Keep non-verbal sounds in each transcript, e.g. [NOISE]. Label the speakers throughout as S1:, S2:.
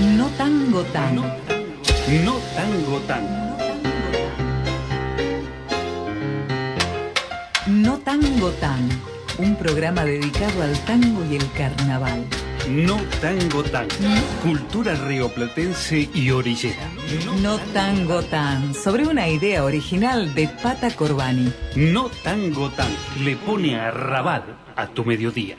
S1: No tango tan.
S2: No, tango tan.
S1: No tango tan. Un programa dedicado al tango y el carnaval.
S2: No tango tan. Cultura rioplatense y orillera.
S1: No tango tan. Sobre una idea original de Pata Corbani.
S2: No tango tan. Le pone a rabat a tu mediodía.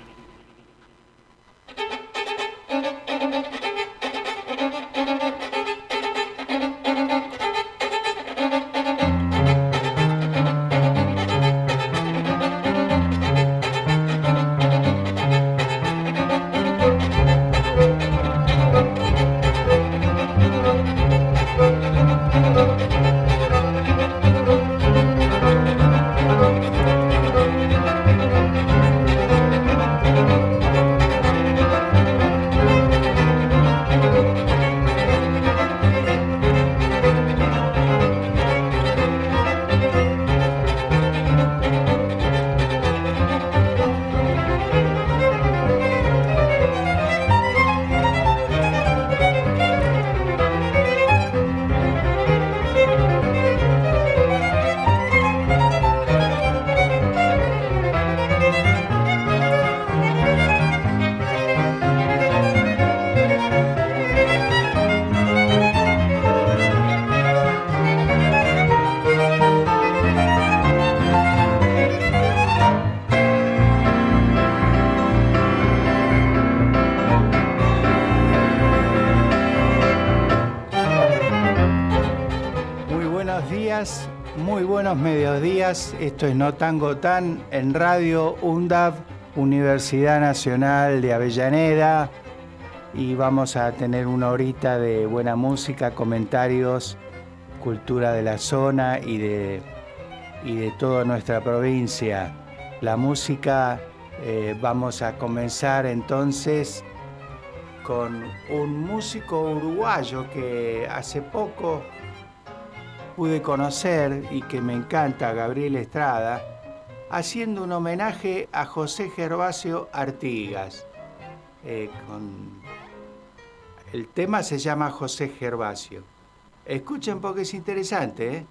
S3: Días, muy buenos mediodías. Esto es No Tango Tan en Radio UNDAV, Universidad Nacional de Avellaneda. Y vamos a tener una horita de buena música, comentarios, cultura de la zona y de, y de toda nuestra provincia. La música, eh, vamos a comenzar entonces con un músico uruguayo que hace poco pude conocer y que me encanta, Gabriel Estrada, haciendo un homenaje a José Gervasio Artigas. Eh, con- El tema se llama José Gervasio. Escuchen porque es interesante, ¿eh?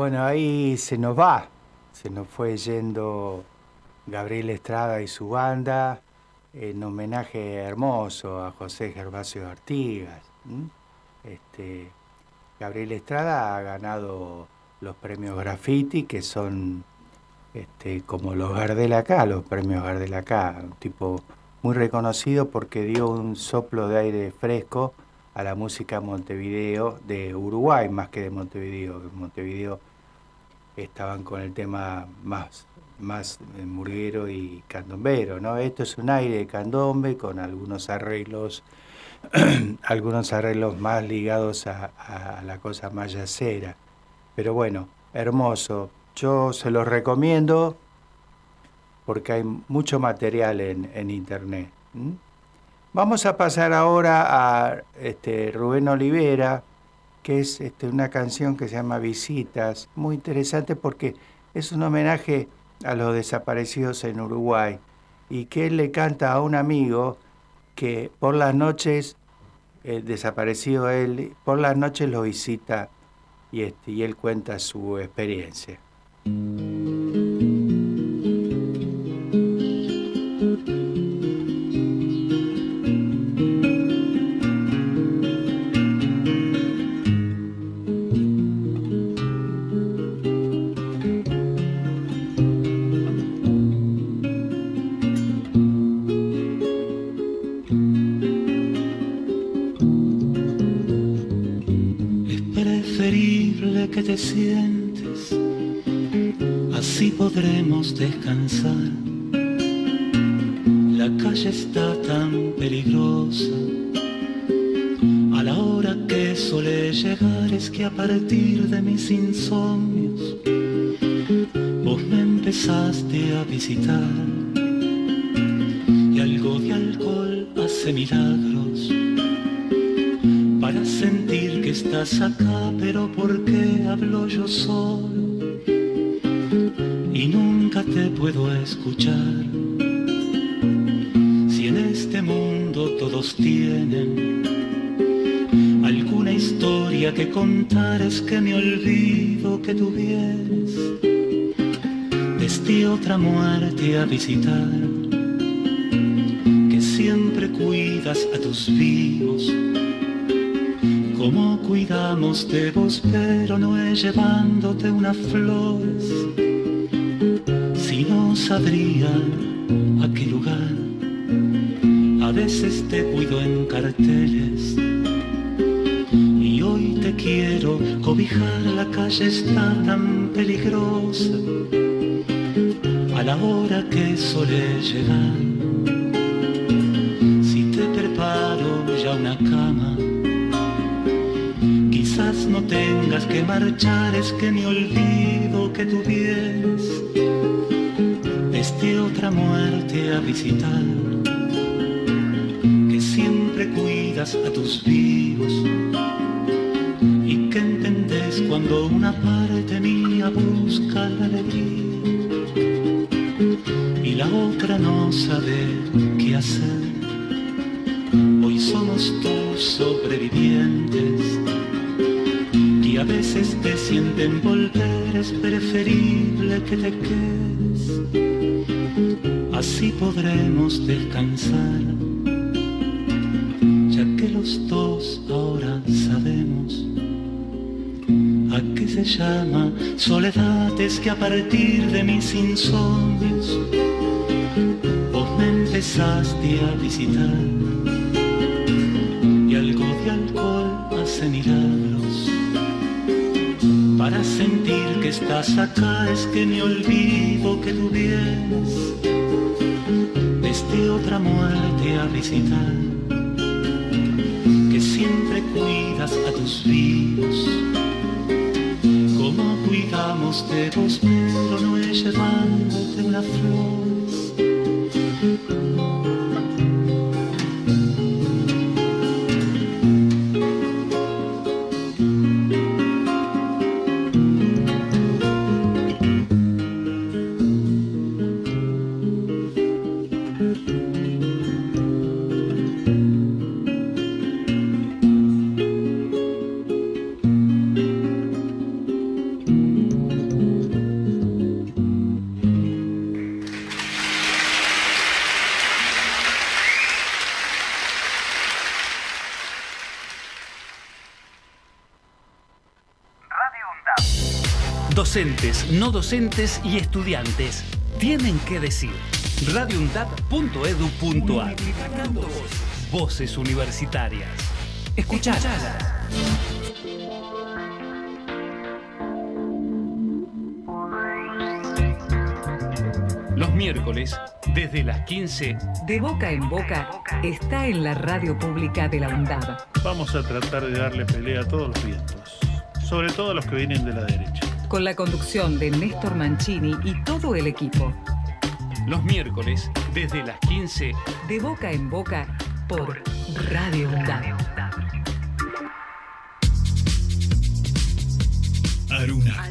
S3: Bueno, ahí se nos va, se nos fue yendo Gabriel Estrada y su banda en homenaje hermoso a José Gervasio Artigas. Este, Gabriel Estrada ha ganado los premios Graffiti, que son este, como los Gardel acá, los premios Gardel acá, un tipo muy reconocido porque dio un soplo de aire fresco a la música Montevideo, de Uruguay más que de Montevideo. Montevideo estaban con el tema más, más murguero y candombero, ¿no? Esto es un aire de candombe con algunos arreglos, [CLEARS THROAT] algunos arreglos más ligados a, la cosa más yacera. Pero bueno, hermoso. Yo se los recomiendo porque hay mucho material en, internet. Vamos a pasar ahora a este, Rubén Olivera, que es este, una canción que se llama Visitas, muy interesante porque es un homenaje a los desaparecidos en Uruguay y que él le canta a un amigo que por las noches, el desaparecido él, por las noches lo visita y, este, y él cuenta su experiencia.
S4: Sientes, así podremos descansar. La calle está tan peligrosa, a la hora que suele llegar es que a partir de mis insomnios, vos me empezaste a visitar y algo de alcohol hace milagros para sentir que estás acá, pero ¿por qué hablo yo solo? Y nunca te puedo escuchar. Si en este mundo todos tienen alguna historia que contar, es que me olvido que tú vienes desde otra muerte a visitar. Que siempre cuidas a tus vivos como cuidamos de vos, pero no es llevándote unas flores, si no sabría a qué lugar. A veces te cuido en carteles y hoy te quiero cobijar, la calle está tan peligrosa a la hora que suele llegar. Si te preparo ya una cama, que marchar, es que me olvido que tú vienes desde otra muerte a visitar, que siempre cuidas a tus vivos y que entendés cuando una parte mía busca la alegría y la otra no sabe qué hacer. Hoy somos tus sobrevivientes a veces te sienten volver, es preferible que te quedes. Así podremos descansar, ya que los dos ahora sabemos a qué se llama soledad, es que a partir de mis insomnios vos me empezaste a visitar y algo de alcohol hace milagros sentir que estás acá es que me olvido que tú vienes. Desde otra muerte a visitar, que siempre cuidas a tus vivos, como cuidamos de vos, pero no es llevándote una flor
S2: Docentes, y estudiantes tienen que decir. radioundad.edu.ar Voces universitarias. Escuchalas. Los miércoles, desde las 15,
S1: De boca en boca está en la radio pública de la UNDAB.
S5: Vamos a tratar de darle pelea a todos los vientos, sobre todo a los que vienen de la derecha.
S1: Con la conducción de Néstor Mancini y todo el equipo.
S2: los miércoles, desde las 15,
S1: De boca en boca por Radio UNDAB.
S6: Aruna.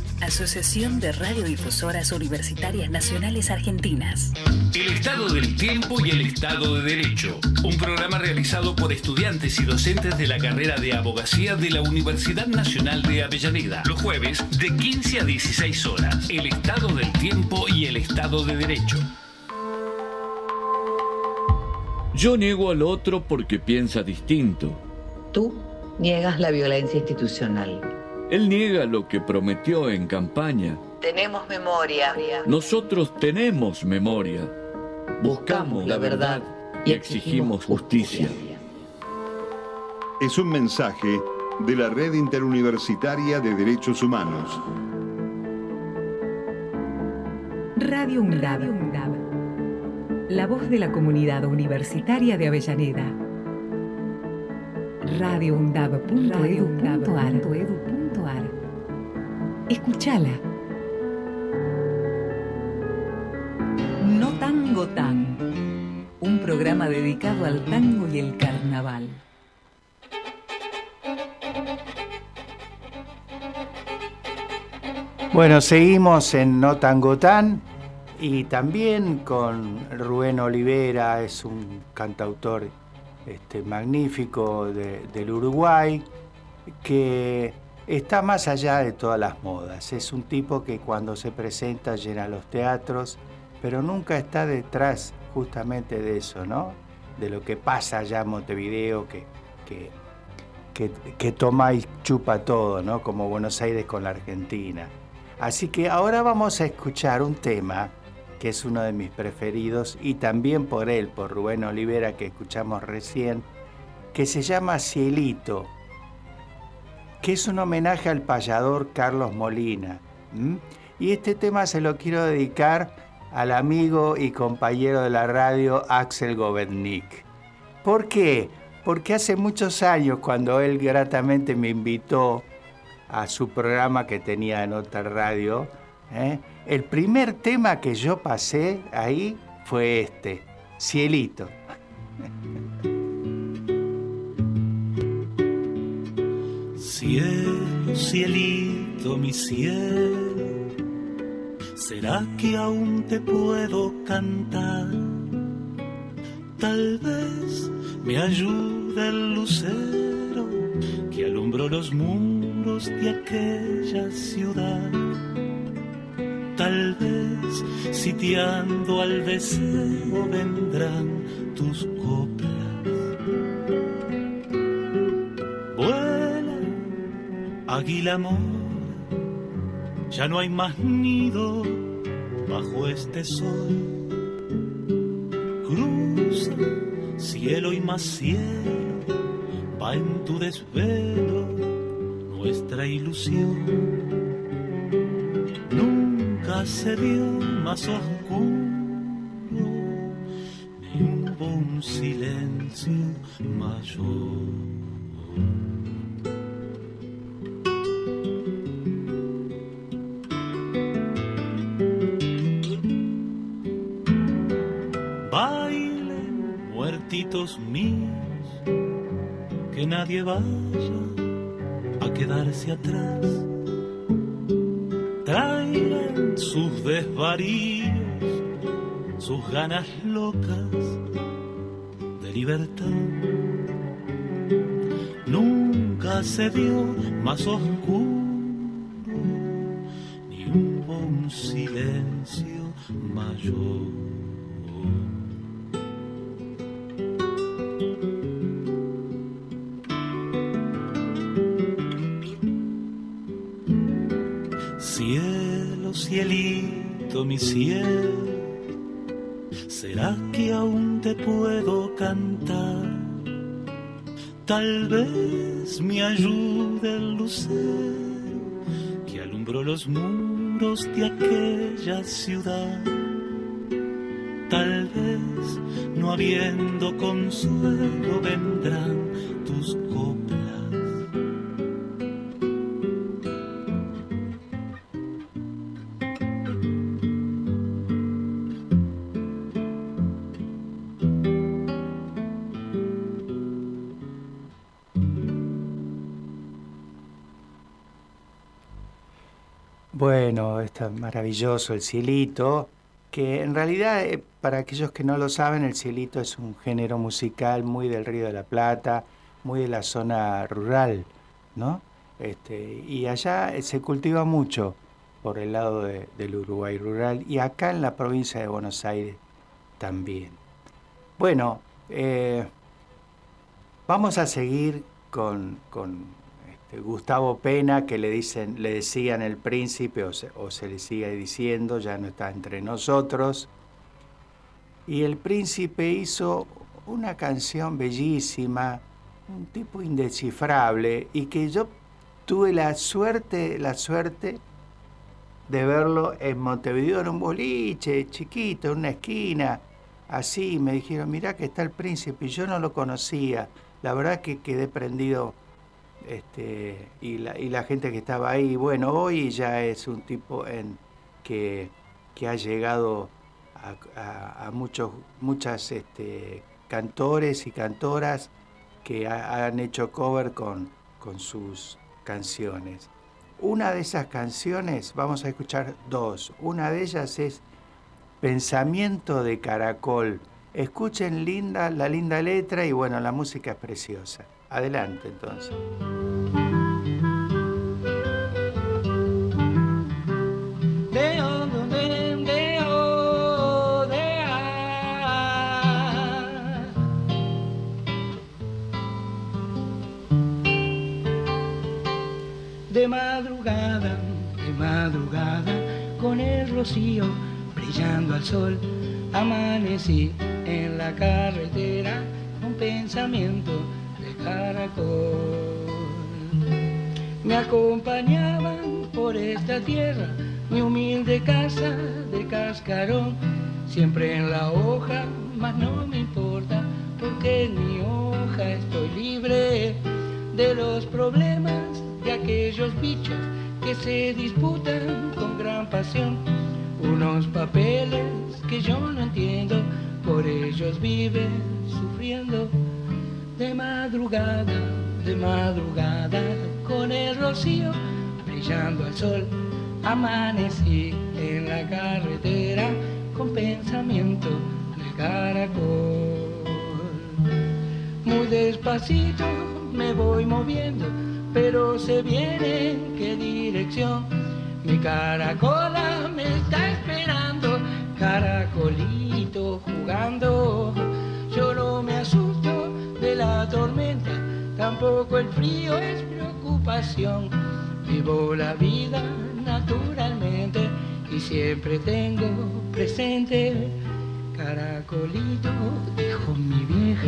S7: Asociación de Radiodifusoras Universitarias Nacionales Argentinas.
S2: El Estado del Tiempo y el Estado de Derecho. Un programa realizado por estudiantes y docentes de la carrera de abogacía de la Universidad Nacional de Avellaneda. Los jueves de 15 a 16 horas. El Estado del Tiempo y el Estado de Derecho.
S8: Yo niego al otro porque piensa distinto.
S9: Tú niegas la violencia institucional.
S8: Él niega lo que prometió en campaña.
S9: Tenemos memoria.
S8: Nosotros tenemos memoria. Buscamos la verdad y exigimos justicia.
S10: Es un mensaje de la Red Interuniversitaria de Derechos Humanos.
S1: Radio UNDAB. La voz de la comunidad universitaria de Avellaneda. radioundab.edu.ar Escuchala. No Tango Tan. Un programa dedicado al tango y el carnaval.
S3: Bueno, seguimos en No Tango Tan y también con Rubén Olivera, es un cantautor este, magnífico de- del Uruguay, que está más allá de todas las modas. Es un tipo que cuando se presenta llena los teatros, pero nunca está detrás justamente de eso, ¿no? De lo que pasa allá en Montevideo, que, que, que, que toma y chupa todo, ¿no? Como Buenos Aires con la Argentina. Así que ahora vamos a escuchar un tema que es uno de mis preferidos y también por él, por Rubén Olivera que escuchamos recién, que se llama Cielito, que es un homenaje al payador Carlos Molina. Y este tema se lo quiero dedicar al amigo y compañero de la radio Axel Governik. ¿Por qué? Porque hace muchos años, cuando él gratamente me invitó a su programa que tenía en otra radio, ¿eh? el primer tema que yo pasé ahí fue este, Cielito. [LAUGHS]
S4: Cielo, cielito, mi cielo, ¿será que aún te puedo cantar? Tal vez me ayude el lucero que alumbró los muros de aquella ciudad. Tal vez sitiando al deseo vendrán tus coplas. Águila mora, ya no hay más nido bajo este sol. Cruza cielo y más cielo, va en tu desvelo nuestra ilusión. Nunca se vio más oscuro, nadie vaya a quedarse atrás. Traigan sus desvaríos, sus ganas locas de libertad. Nunca se vio más oscuro, ni hubo un silencio mayor. Cielito, mi cielo, ¿será que aún te puedo cantar? Tal vez me ayude el lucero que alumbró los muros de aquella ciudad. Tal vez, no habiendo consuelo, vendrán
S3: maravilloso el cielito, que en realidad, eh, para aquellos que no lo saben, el cielito es un género musical muy del Río de la Plata, muy de la zona rural, ¿no? Este, y allá eh, se cultiva mucho por el lado de- del Uruguay rural y acá en la provincia de Buenos Aires también. Bueno, eh, vamos a seguir con, con, Gustavo Pena, que le, dicen, le decían el príncipe o se, o le sigue diciendo, ya no está entre nosotros. Y el príncipe hizo una canción bellísima, un tipo indescifrable, y que yo tuve la suerte, la suerte de verlo en Montevideo en un boliche chiquito, en una esquina, así, me dijeron, mirá que está el príncipe, y yo no lo conocía, la verdad que quedé prendido, este, y, la, gente que estaba ahí, bueno, hoy ya es un tipo en, que, ha llegado a, muchos, muchas este, cantores y cantoras que ha- han hecho cover con, con sus canciones. Una de esas canciones, vamos a escuchar dos. Una de ellas es Pensamiento de Caracol. Escuchen linda, la linda letra y bueno, la música es preciosa. Adelante entonces.
S11: De, madrugada, de madrugada, con el rocío brillando al sol, amanecí en la carretera con pensamiento caracol. Me acompañaban por esta tierra mi humilde casa de cascarón, siempre en la hoja, mas no me importa, porque en mi hoja estoy libre de los problemas de aquellos bichos que se disputan con gran pasión. Unos papeles que yo no entiendo, por ellos viven sufriendo de madrugada, de madrugada, con el rocío brillando al sol. Amanecí en la carretera con pensamiento de caracol. Muy despacito me voy moviendo, pero sé bien en qué dirección. Mi caracola me está esperando, caracolito jugando. Yo no me asusto de la tormenta, tampoco el frío es preocupación. Vivo la vida naturalmente y siempre tengo presente. Caracolito, dijo mi vieja,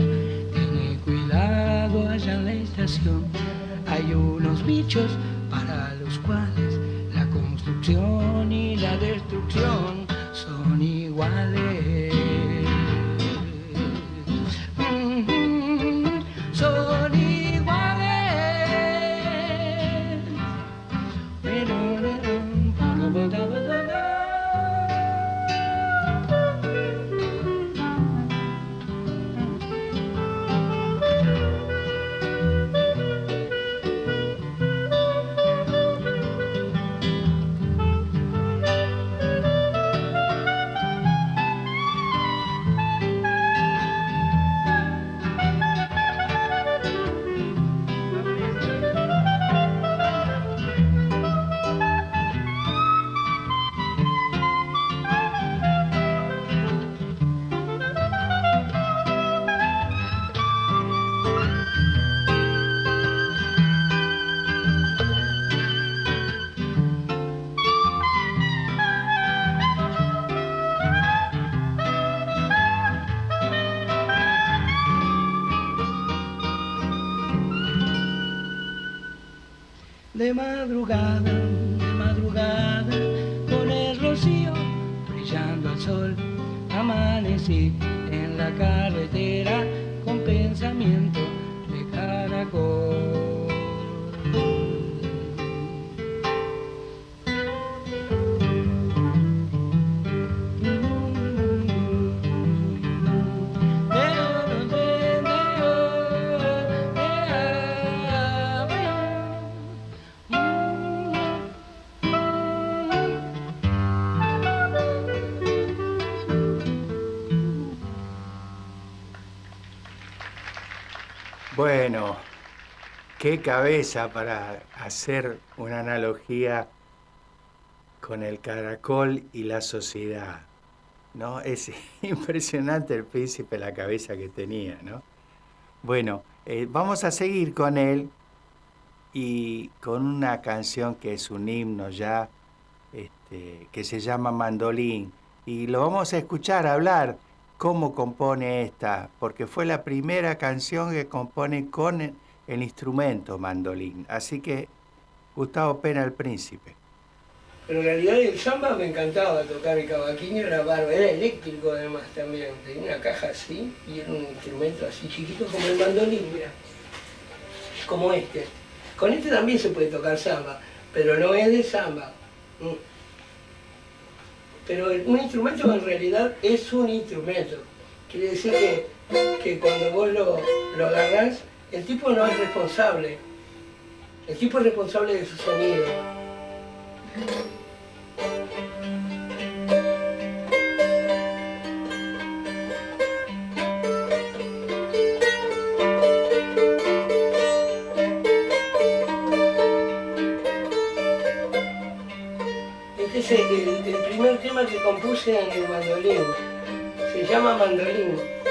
S11: tiene cuidado allá en la estación. Hay unos bichos para los cuales la construcción y la destrucción son iguales.
S3: Qué cabeza para hacer una analogía con el caracol y la sociedad. ¿No? Es [LAUGHS] impresionante el príncipe la cabeza que tenía, ¿no? Bueno, eh, vamos a seguir con él y con una canción que es un himno ya, este, que se llama Mandolín. Y lo vamos a escuchar hablar cómo compone esta, porque fue la primera canción que compone con el instrumento mandolín. Así que Gustavo Pena el Príncipe.
S12: Pero en realidad el samba me encantaba tocar el cavaquinho, era bárbaro, era eléctrico además también, tenía una caja así y era un instrumento así chiquito como el mandolín, mira, como este. Con este también se puede tocar samba, pero no es de samba. Mm. Pero un instrumento en realidad es un instrumento. Quiere decir que, que cuando vos lo, lo agarrás, el tipo no es responsable. El tipo es responsable de su sonido. Este es el, primer tema que compuse en el mandolín. Se llama Mandolín.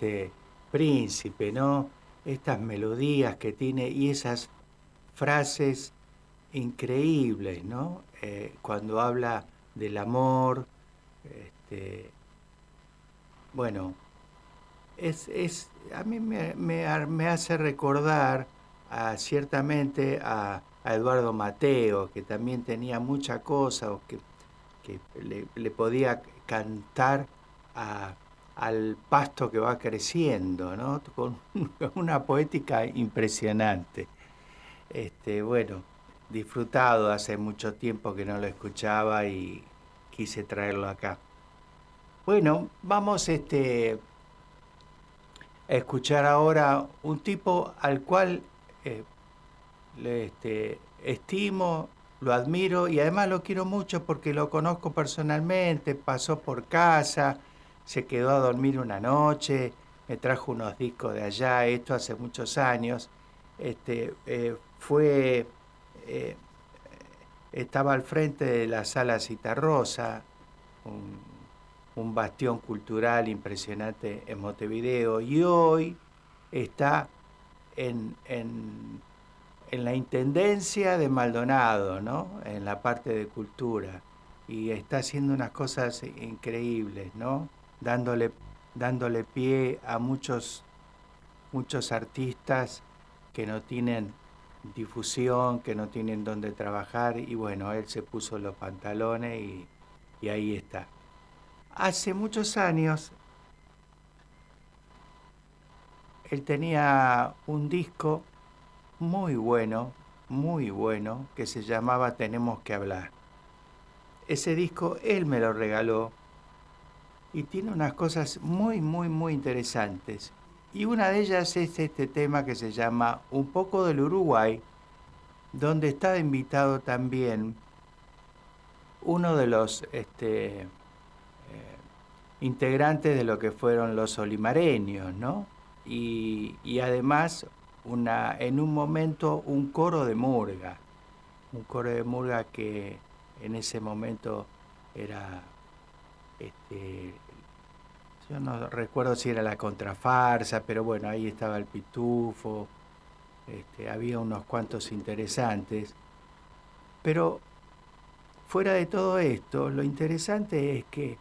S12: Este
S3: príncipe, ¿no? Estas melodías que tiene y esas frases increíbles, ¿no? Eh, cuando habla del amor, este, bueno, es, es, a mí me, me- hace recordar ciertamente a, Eduardo Mateo, que también tenía mucha cosa, que, que le podía cantar a- al pasto que va creciendo, ¿no? Con [LAUGHS] una poética impresionante. Este, bueno, disfrutado, hace mucho tiempo que no lo escuchaba y quise traerlo acá. Bueno, vamos este, a escuchar ahora un tipo al cual eh, le, este, estimo, lo admiro y además lo quiero mucho porque lo conozco personalmente, pasó por casa, se quedó a dormir una noche, me trajo unos discos de allá, esto hace muchos años. Este, eh, fue, eh, estaba al frente de la sala Citarrosa, un, bastión cultural impresionante en Montevideo, y hoy está en, en, en la Intendencia de Maldonado, ¿no? en la parte de cultura, y está haciendo unas cosas increíbles, ¿no? Dándole, dándole pie a muchos, muchos artistas que no tienen difusión, que no tienen dónde trabajar, y bueno, él se puso los pantalones y, y ahí está. Hace muchos años él tenía un disco muy bueno, muy bueno, que se llamaba Tenemos que hablar. Ese disco él me lo regaló y tiene unas cosas muy, muy, muy interesantes. Y una de ellas es este tema que se llama Un poco del Uruguay, donde está invitado también uno de los este, eh, integrantes de lo que fueron los olimareños, ¿no? Y, y además una, en un momento un coro de murga, un coro de murga que en ese momento era, este, yo no recuerdo si era la contrafarsa, pero bueno, ahí estaba el pitufo, este, había unos cuantos interesantes, pero fuera de todo esto, lo interesante es que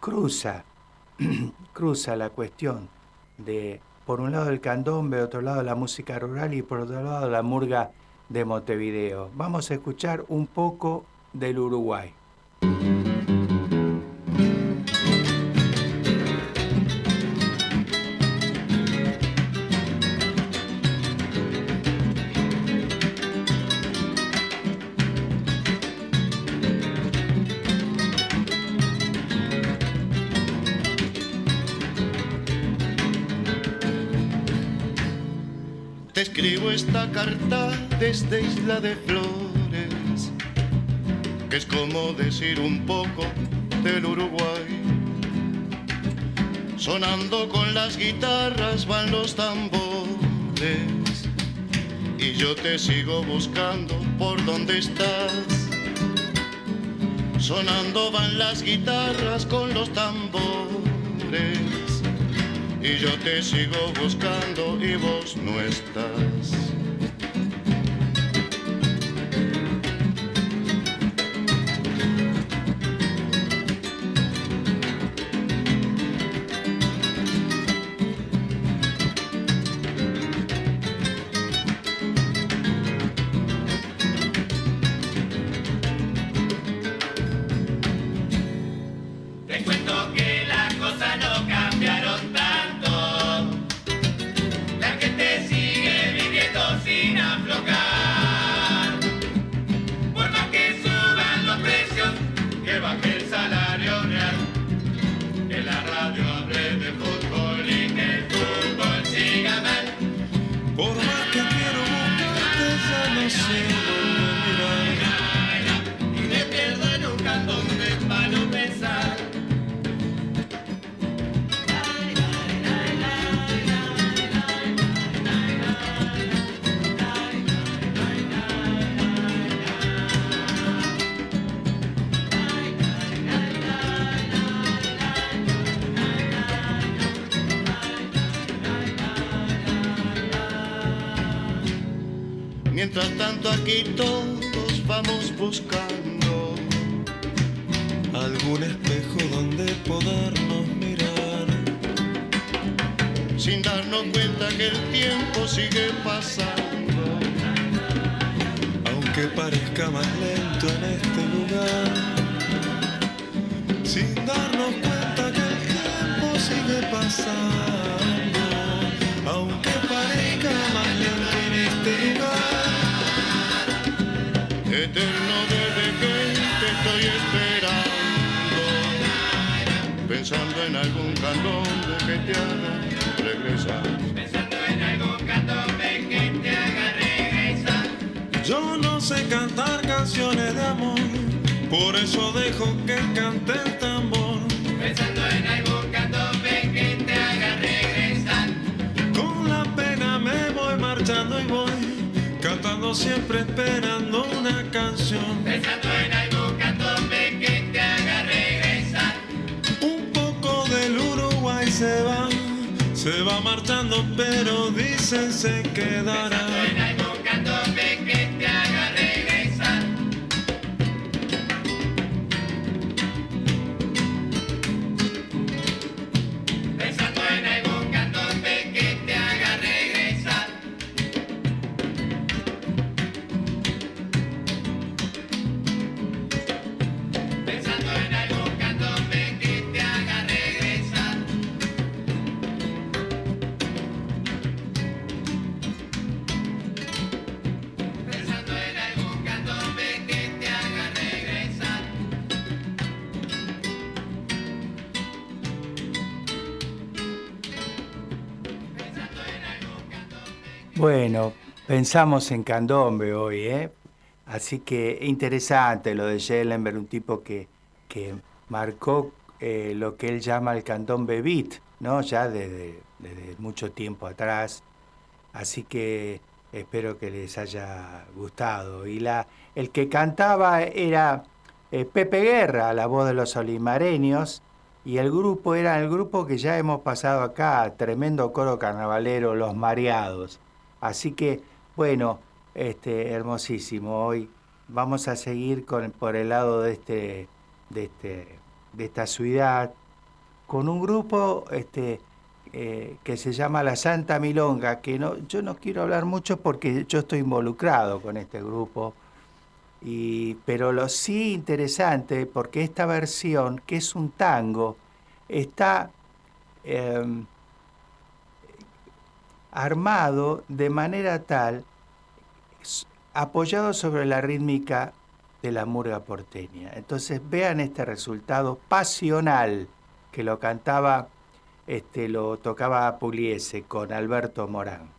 S3: cruza, [CLEARS THROAT] cruza la cuestión de, por un lado el candombe, otro lado la música rural y por otro lado la murga de Montevideo. Vamos a escuchar un poco del Uruguay.
S13: Esta carta desde Isla de Flores, que es como decir un poco del Uruguay. Sonando con las guitarras van los tambores y yo te sigo buscando por donde estás. Sonando van las guitarras con los tambores y yo te sigo buscando y vos no estás. Todos vamos buscando
S14: algún espejo donde podernos mirar.
S13: Sin darnos cuenta que el tiempo sigue pasando.
S14: Aunque parezca más lento en este lugar. Sin darnos cuenta que el tiempo sigue pasando.
S13: Eterno desde que te estoy esperando, pensando en algún candombe que te haga regresar.
S15: Pensando en algún candombe que te haga regresar.
S14: Yo no sé cantar canciones de amor, por eso dejo que cante siempre esperando una canción.
S15: Pensando en algún candombe que te haga regresar.
S14: Un poco del Uruguay se va, se va marchando, pero dicen se quedará.
S3: Bueno, pensamos en candombe hoy, ¿eh? Así que interesante lo de Schellenberg, un tipo que, que marcó eh, lo que él llama el candombe beat, ¿no? Ya desde, desde mucho tiempo atrás. Así que espero que les haya gustado. Y la, el que cantaba era eh, Pepe Guerra, la voz de los olimareños, y el grupo era el grupo que ya hemos pasado acá, tremendo coro carnavalero, Los Mareados. Así que, bueno, este, hermosísimo. Hoy vamos a seguir por el lado de, este, de, este, de esta ciudad con un grupo este, eh, que se llama La Santa Milonga, que no, yo no quiero hablar mucho porque yo estoy involucrado con este grupo. Y, pero lo sí interesante, porque esta versión, que es un tango, está eh, armado de manera tal, apoyado sobre la rítmica de la murga porteña. Entonces vean este resultado pasional que lo cantaba, este, lo tocaba Pugliese con Alberto Morán.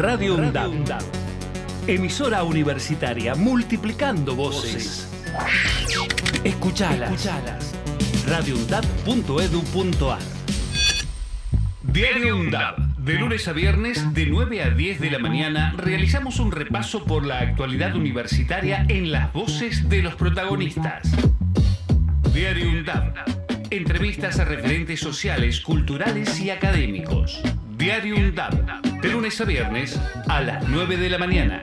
S2: Radio UNDAB. Emisora universitaria multiplicando voces. Escuchalas. radioundab.edu.ar Diario UNDAB. De lunes a viernes, de 9 a 10 de la mañana, realizamos un repaso por la actualidad universitaria en las voces de los protagonistas. Diario UNDAB. Entrevistas a referentes sociales, culturales y académicos. Diario UNDAB. De lunes a viernes a las 9 de la mañana.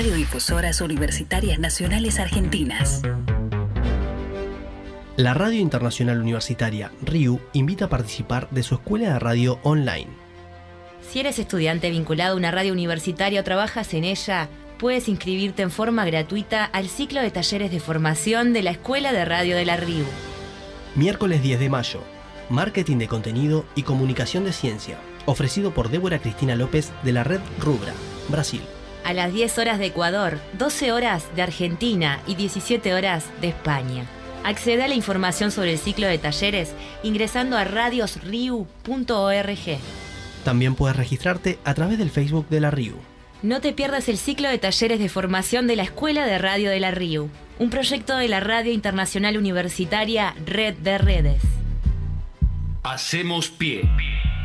S7: Radiodifusoras Universitarias Nacionales Argentinas.
S16: La Radio Internacional Universitaria, RIU, invita a participar de su escuela de radio online.
S17: Si eres estudiante vinculado a una radio universitaria o trabajas en ella, puedes inscribirte en forma gratuita al ciclo de talleres de formación de la Escuela de Radio de la RIU.
S16: Miércoles 10 de mayo, Marketing de Contenido y Comunicación de Ciencia, ofrecido por Débora Cristina López de la Red Rubra, Brasil.
S17: A las 10 horas de Ecuador, 12 horas de Argentina y 17 horas de España. Accede a la información sobre el ciclo de talleres ingresando a radiosriu.org.
S16: También puedes registrarte a través del Facebook de la RIU.
S17: No te pierdas el ciclo de talleres de formación de la Escuela de Radio de la RIU, un proyecto de la Radio Internacional Universitaria Red de Redes.
S2: Hacemos pie.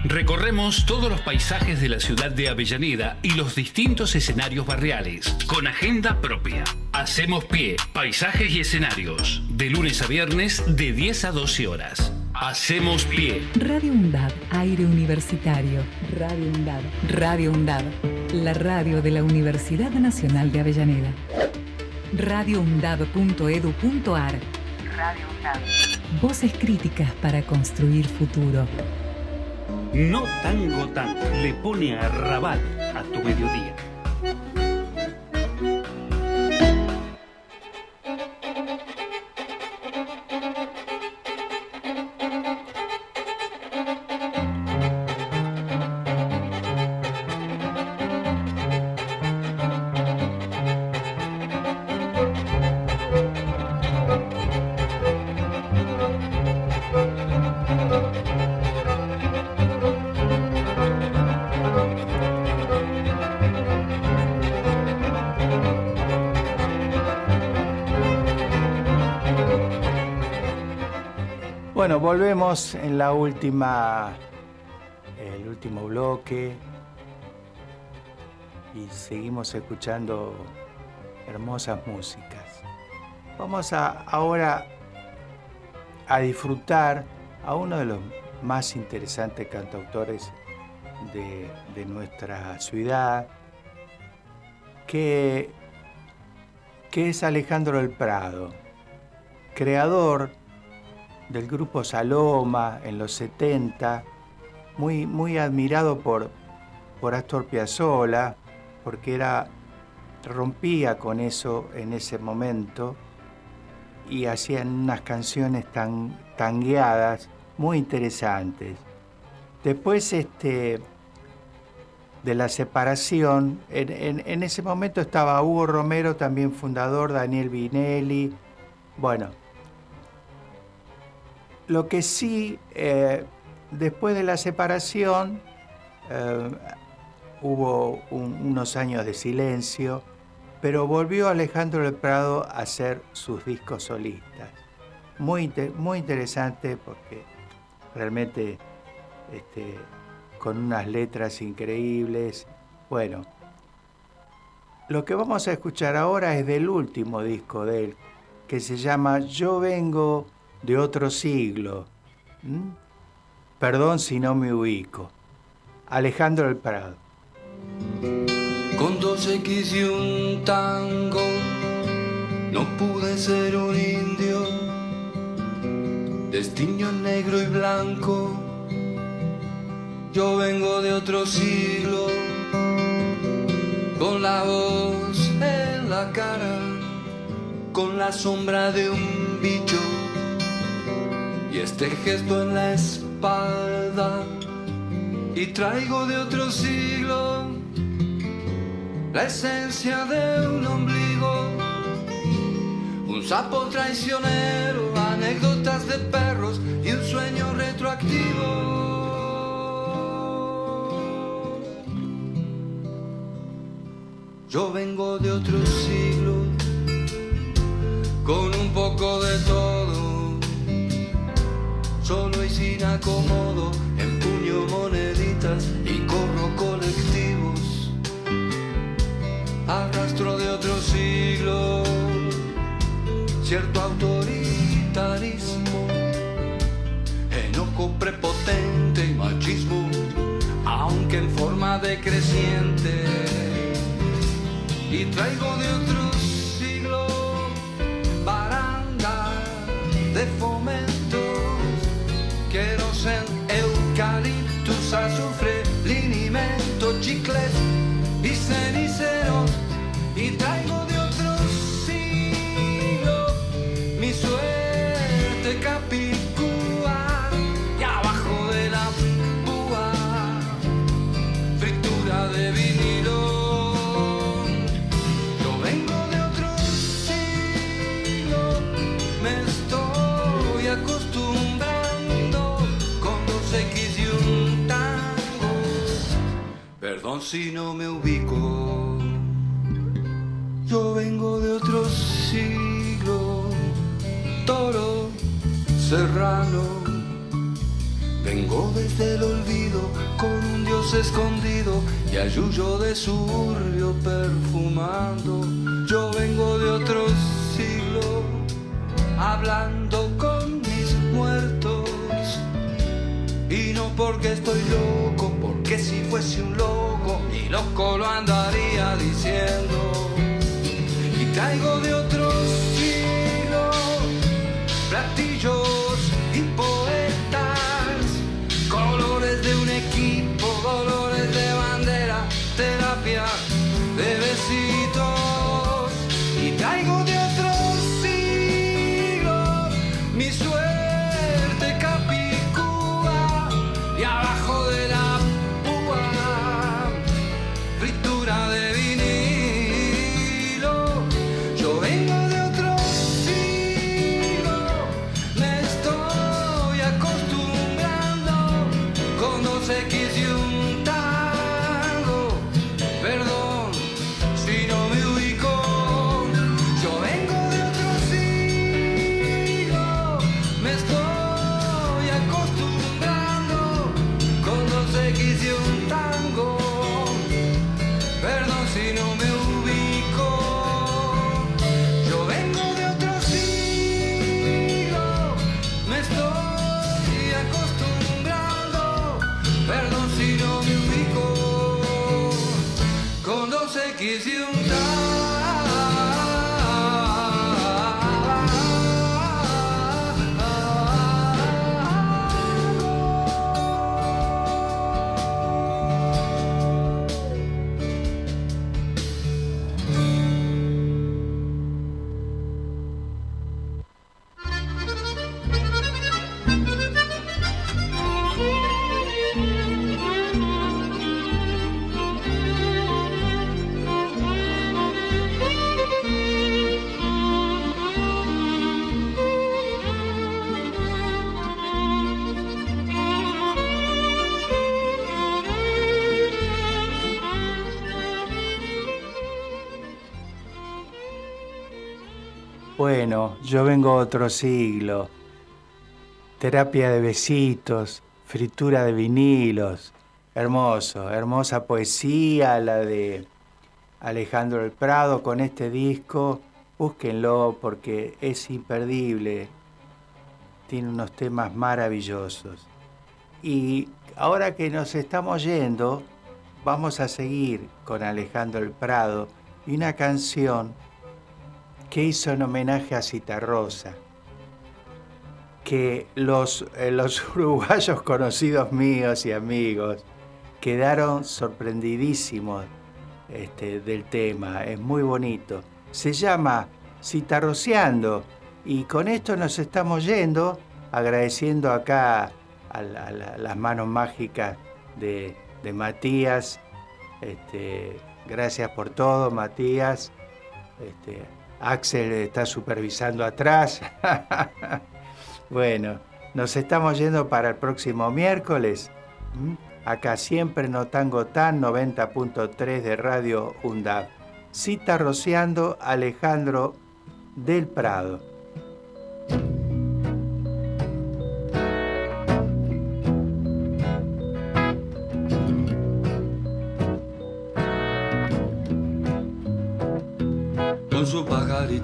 S2: Recorremos todos los paisajes de la ciudad de Avellaneda y los distintos escenarios barriales, con agenda propia. Hacemos pie, paisajes y escenarios, de lunes a viernes de 10 a 12 horas. Hacemos pie.
S1: Radio UNDAD, aire universitario. Radio UNDAD, Radio UNDAD, la radio de la Universidad Nacional de Avellaneda. radioundad.edu.ar Radio UNDAD. Voces críticas para construir futuro.
S18: No tango tan le pone a rabat a tu mediodía.
S3: Volvemos en la última, el último bloque y seguimos escuchando hermosas músicas. Vamos a, ahora a disfrutar a uno de los más interesantes cantautores de, de nuestra ciudad, que, que es Alejandro del Prado, creador del grupo Saloma en los 70, muy, muy admirado por, por Astor Piazzolla, porque era, rompía con eso en ese momento y hacían unas canciones tan tangueadas, muy interesantes. Después este, de la separación, en, en, en ese momento estaba Hugo Romero, también fundador, Daniel Vinelli, bueno, lo que sí, eh, después de la separación, eh, hubo un- unos años de silencio, pero volvió Alejandro del Prado a hacer sus discos solistas. Muy, muy interesante porque realmente este, con unas letras increíbles. Bueno, lo que vamos a escuchar ahora es del último disco de él, que se llama Yo vengo de otro siglo. ¿Mm? Perdón si no me ubico. Alejandro del Prado.
S19: Con dos X y un tango, no pude ser un indio. Destino negro y blanco, yo vengo de otro siglo. Con la voz en la cara, con la sombra de un bicho. Y este gesto en la espalda, y traigo de otro siglo la esencia de un ombligo, un sapo traicionero, anécdotas de perros y un sueño retroactivo. Yo vengo de otro siglo, acomodo, empuño moneditas y corro colectivos. Arrastro de otro siglo, cierto autoritarismo, enojo prepotente y machismo, aunque en forma decreciente, y traigo de otro Si no me ubico. Yo vengo de otro siglo, toro, serrano. Vengo desde el olvido con un dios escondido y ayuyo de suburbio perfumando. Yo vengo de otro siglo, hablando porque estoy loco, porque si fuese un loco, ni loco lo andaría diciendo. Y traigo de otro
S3: Bueno, yo vengo otro siglo. Terapia de besitos, fritura de vinilos. Hermoso, hermosa poesía la de Alejandro El Prado con este disco. Búsquenlo porque es imperdible. Tiene unos temas maravillosos. Y ahora que nos estamos yendo, vamos a seguir con Alejandro El Prado y una canción que hizo en homenaje a Citarrosa, que los, eh, los [LAUGHS] uruguayos conocidos míos y amigos quedaron sorprendidísimos este, del tema, es muy bonito. Se llama Citarroceando y con esto nos estamos yendo, agradeciendo acá a, la- las manos mágicas de, de Matías. Este, gracias por todo, Matías. Este, Axel está supervisando atrás. [LAUGHS] bueno, nos estamos yendo para el próximo miércoles. ¿m? Acá siempre no tango tan 90.3 de Radio UNDAV. Cita rociando Alejandro del Prado.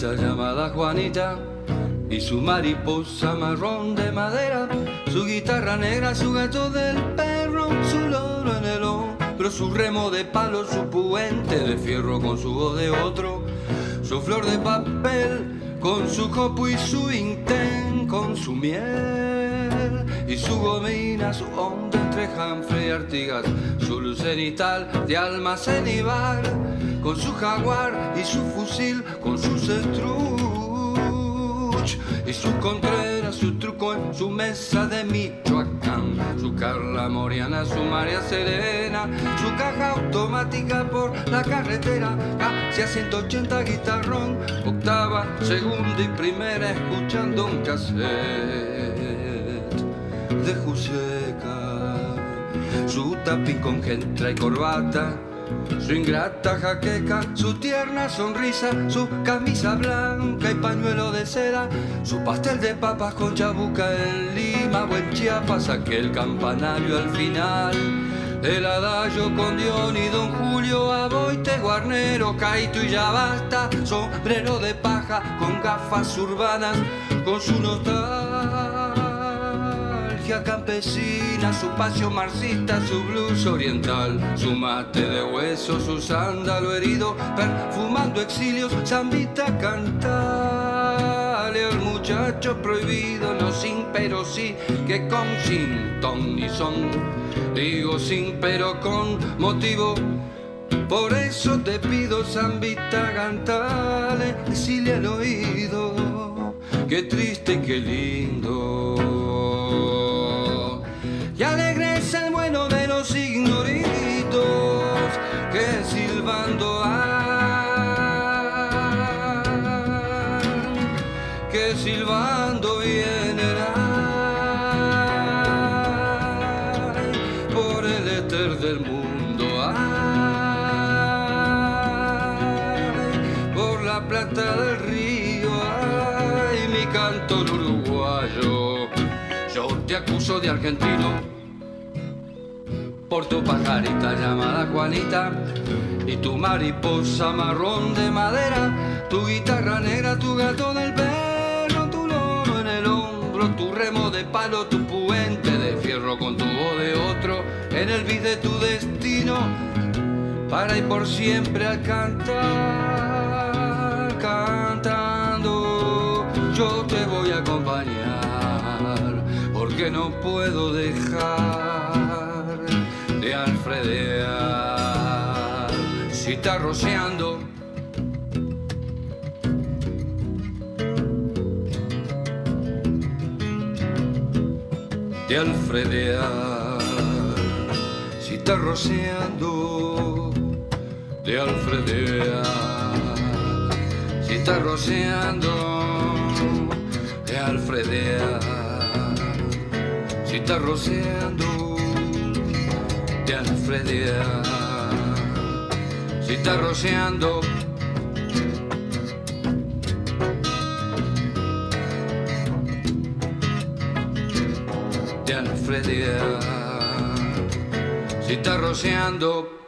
S19: Llamada Juanita y su mariposa marrón de madera, su guitarra negra, su gato del perro, su loro en el hombro, su remo de palo, su puente de fierro con su voz de otro, su flor de papel con su copo y su intén con su miel y su gomina, su onda entre Humphrey y Artigas, su luz cenital de almacén y con su jaguar y su fusil, con su estruch y su contreras, su truco en su mesa de Michoacán, su Carla Moriana, su María Serena, su caja automática por la carretera, casi a 180 guitarrón, octava, segunda y primera, escuchando un cassette de Juseca. su tapiz con gentra y corbata, su ingrata jaqueca, su tierna sonrisa, su camisa blanca y pañuelo de seda, su pastel de papas con chabuca en Lima o en Chiapas, aquel campanario al final. El adagio con Dion y Don Julio, Aboite, Guarnero, Caito y ya basta. Sombrero de paja con gafas urbanas, con su nostalgia campesina, su pasio marxista, su blues oriental, su mate de hueso, su sándalo herido, perfumando exilios, zambita cantale al muchacho prohibido, no sin pero sí, que con sin ton ni son digo sin pero con motivo. Por eso te pido, Zambita, cantale, decirle al oído, qué triste y qué lindo. Acuso de argentino por tu pajarita llamada Juanita y tu mariposa marrón de madera, tu guitarra negra, tu gato del perro, tu loro en el hombro, tu remo de palo, tu puente de fierro con tu voz de otro, en el vid de tu destino, para ir por siempre al cantar, cantando, yo te voy a acompañar, porque no puedo dejar de alfredear. Si está rociando, de alfredear. Si está rociando, de alfredear. Si está rociando, de alfredear. Si está rociando de alfredear. Si está rociando, de alfredear. Si está rociando,